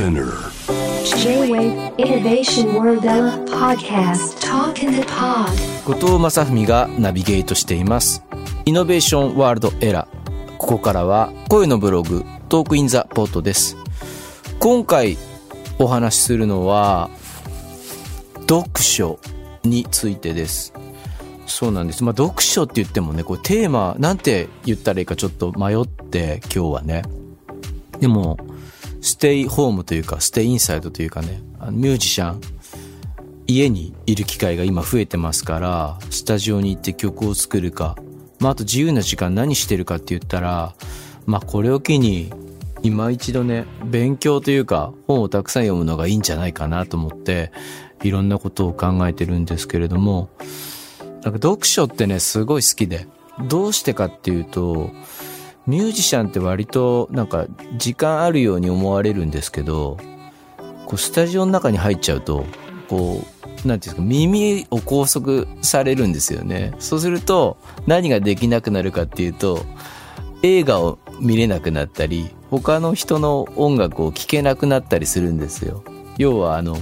Spinner. J-Wave Innovation World Podcast. Talk in the Pod. 後藤正文がナビゲートしています。イノベーションワールドエラーここからは声のブログトークインザポートです。今回お話しするのは読書についてです。そうなんです。まあ読書って言ってもねこれテーマなんて言ったらいいかちょっと迷って今日はね。でもスステイホームというかステイインサイドというかね。ミュージシャン家にいる機会が今増えてますから、スタジオに行って曲を作るか、まあ、あと自由な時間何してるかって言ったら、まあ、これを機に、今一度ね、勉強というか、本をたくさん読むのがいいんじゃないかなと思って、いろんなことを考えてるんですけれども、なんか読書ってね、すごい好きで、どうしてかっていうと、ミュージシャンって割となんか時間あるように思われるんですけど、こうスタジオの中に入っちゃうと、こう、なんていうんですか、耳を拘束されるんですよね。そうすると、何ができなくなるかっていうと、映画を見れなくなったり、他の人の音楽を聴けなくなったりするんですよ。要は、あの、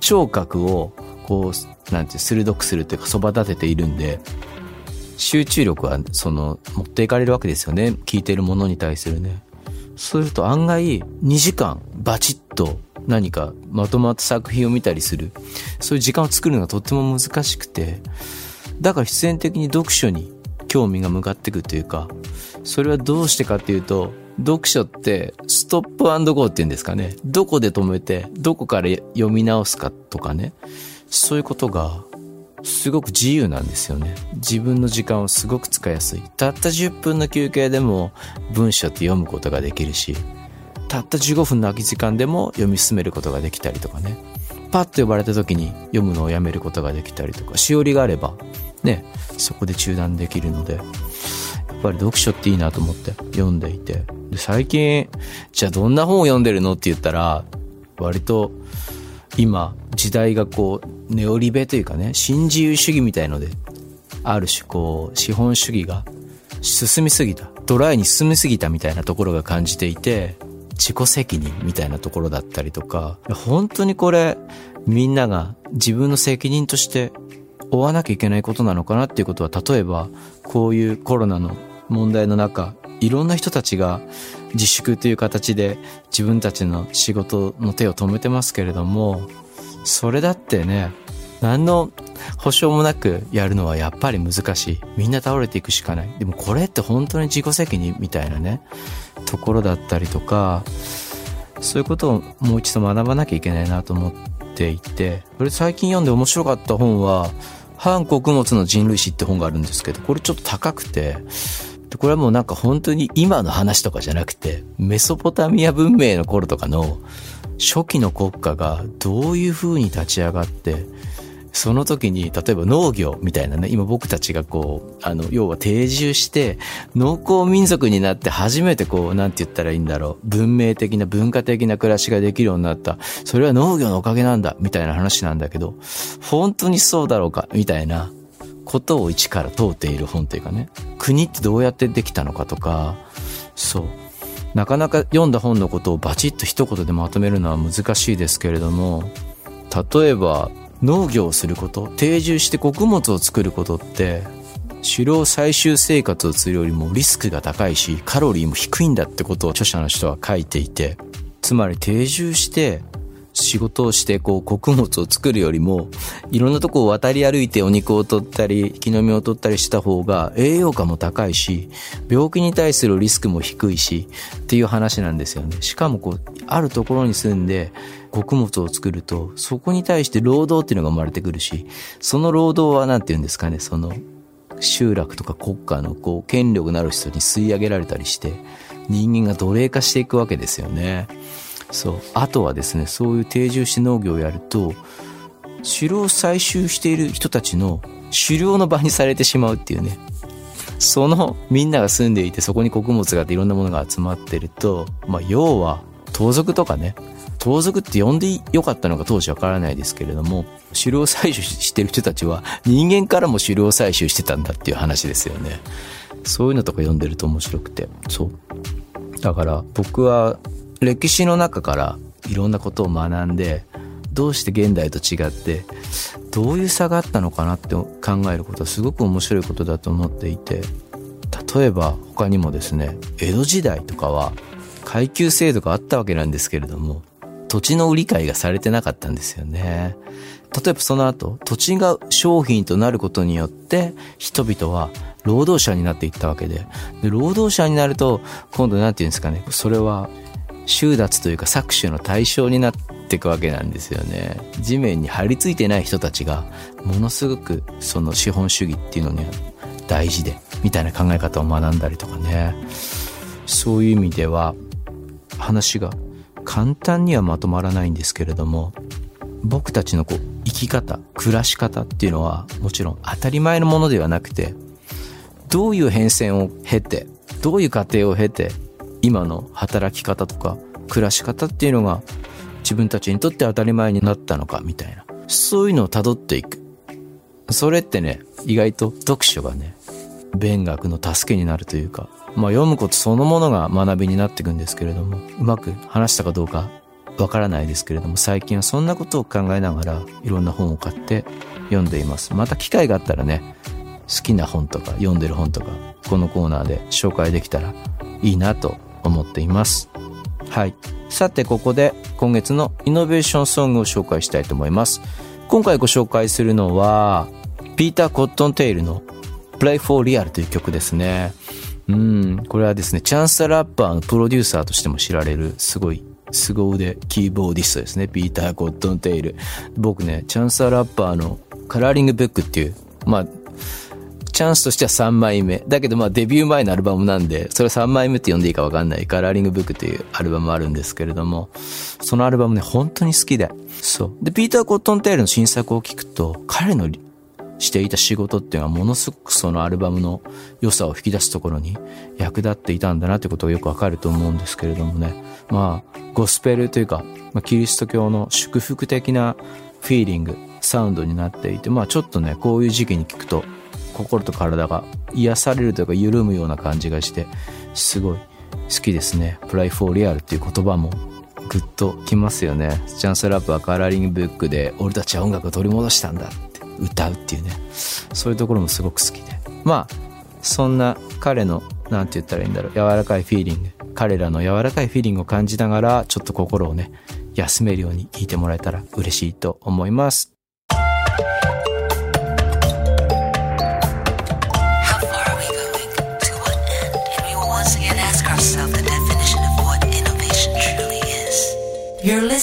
聴覚を、こう、なんていう、鋭くするというか、そば立てているんで、集中力は、その、持っていかれるわけですよね。聞いてるものに対するね。そうすると案外2時間バチッと何かまとまった作品を見たりする。そういう時間を作るのがとっても難しくて、だから必然的に読書に興味が向かっていくというか、それはどうしてかっていうと、読書ってストップゴーっていうんですかね。どこで止めて、どこから読み直すかとかね。そういうことがすごく自由なんですよね。自分の時間をすごく使いやすい。たった10分の休憩でも文章って読むことができるし、たった15分の空き時間でも読み進めることができたりとかね。パッと呼ばれた時に読むのをやめることができたりとか、しおりがあれば、ね、そこで中断できるので、やっぱり読書っていいなと思って読んでいて。で最近、じゃあどんな本を読んでるのって言ったら、割と今、時代がこう、ネオリベというかね、新自由主義みたいので、ある種こう、資本主義が進みすぎた、ドライに進みすぎたみたいなところが感じていて、自己責任みたいなところだったりとか、本当にこれ、みんなが自分の責任として追わなきゃいけないことなのかなっていうことは、例えば、こういうコロナの問題の中、いろんな人たちが自粛という形で自分たちの仕事の手を止めてますけれども、それだってね、何の保証もなくやるのはやっぱり難しい。みんな倒れていくしかない。でもこれって本当に自己責任みたいなね、ところだったりとか、そういうことをもう一度学ばなきゃいけないなと思っていて、これ最近読んで面白かった本は、反穀物の人類史って本があるんですけど、これちょっと高くて、でこれはもうなんか本当に今の話とかじゃなくて、メソポタミア文明の頃とかの初期の国家がどういう風に立ち上がって、その時に、例えば農業みたいなね、今僕たちがこう、あの、要は定住して、農耕民族になって初めてこう、なんて言ったらいいんだろう、文明的な文化的な暮らしができるようになった。それは農業のおかげなんだ、みたいな話なんだけど、本当にそうだろうか、みたいなことを一から問うている本というかね、国ってどうやってできたのかとか、そう。なかなか読んだ本のことをバチッと一言でまとめるのは難しいですけれども、例えば農業をすること、定住して穀物を作ることって、狩猟採集生活をするよりもリスクが高いし、カロリーも低いんだってことを著者の人は書いていて、つまり定住して仕事をしてこう穀物を作るよりも、いろんなとこを渡り歩いてお肉を取ったり、木の実を取ったりした方が栄養価も高いし、病気に対するリスクも低いし、っていう話なんですよね。しかもこう、あるところに住んで穀物を作ると、そこに対して労働っていうのが生まれてくるし、その労働はなんて言うんですかね、その、集落とか国家のこう、権力のある人に吸い上げられたりして、人間が奴隷化していくわけですよね。そう。あとはですね、そういう定住して農業をやると、狩猟採集している人たちの狩猟の場にされてしまうっていうね。そのみんなが住んでいてそこに穀物があっていろんなものが集まってると、まあ要は盗賊とかね、盗賊って呼んでよかったのか当時わからないですけれども、狩猟採集してる人たちは人間からも狩猟採集してたんだっていう話ですよね。そういうのとか読んでると面白くて。そう。だから僕は歴史の中からいろんなことを学んでどうして現代と違ってどういう差があったのかなって考えることはすごく面白いことだと思っていて例えば他にもですね江戸時代とかは階級制度があったわけなんですけれども土地の売り買いがされてなかったんですよね。例えばその後土地が商品となることによって人々は労働者になっていったわけでで労働者になると今度なんていうんですかねそれは収奪というか搾取の対象になっていくわけなんですよね。地面に張り付いてない人たちがものすごくその資本主義っていうのに大事でみたいな考え方を学んだりとかね。そういう意味では話が簡単にはまとまらないんですけれども僕たちのこう生き方暮らし方っていうのはもちろん当たり前のものではなくてどういう変遷を経てどういう過程を経て今の働き方とか暮らし方っていうのが自分たちにとって当たり前になったのかみたいな。そういうのを辿っていく。それってね意外と読書がね勉学の助けになるというかまあ読むことそのものが学びになっていくんですけれどもうまく話したかどうかわからないですけれども最近はそんなことを考えながらいろんな本を買って読んでいます。また機会があったらね好きな本とか読んでる本とかこのコーナーで紹介できたらいいなと思っています。はい。さてここで今月のイノベーションソングを紹介したいと思います。今回ご紹介するのはピーター・コットンテイルの Play for Real という曲ですね。うん。これはですねチャンスラッパーのプロデューサーとしても知られるすごい凄腕キーボーディストですね。ピーター・コットンテイル。僕ね、チャンスラッパーのカラーリングブックっていう、まあ、チャンスとしては3枚目。だけどまあデビュー前のアルバムなんで、それ3枚目って呼んでいいかわかんないカラーリングブックっていうアルバムあるんですけれども、そのアルバムね、本当に好きで。そう。で、ピーター・コットンテイルの新作を聞くと、彼のしていた仕事っていうのはものすごくそのアルバムの良さを引き出すところに役立っていたんだなってことがよくわかると思うんですけれどもね。まあ、ゴスペルというか、まあ、キリスト教の祝福的なフィーリング、サウンドになっていて、まあちょっとね、こういう時期に聞くと心と体が癒されるというか緩むような感じがして、すごい好きですね。プライフォーリアルっていう言葉もグッときますよね。チャンスラップはカラーリングブックで俺たちは音楽を取り戻したんだって歌うっていうね。そういうところもすごく好きで。まあ、そんな彼の、なんて言ったらいいんだろう、柔らかいフィーリング、彼らの柔らかいフィーリングを感じながら、ちょっと心をね、休めるように聞いてもらえたら嬉しいと思います。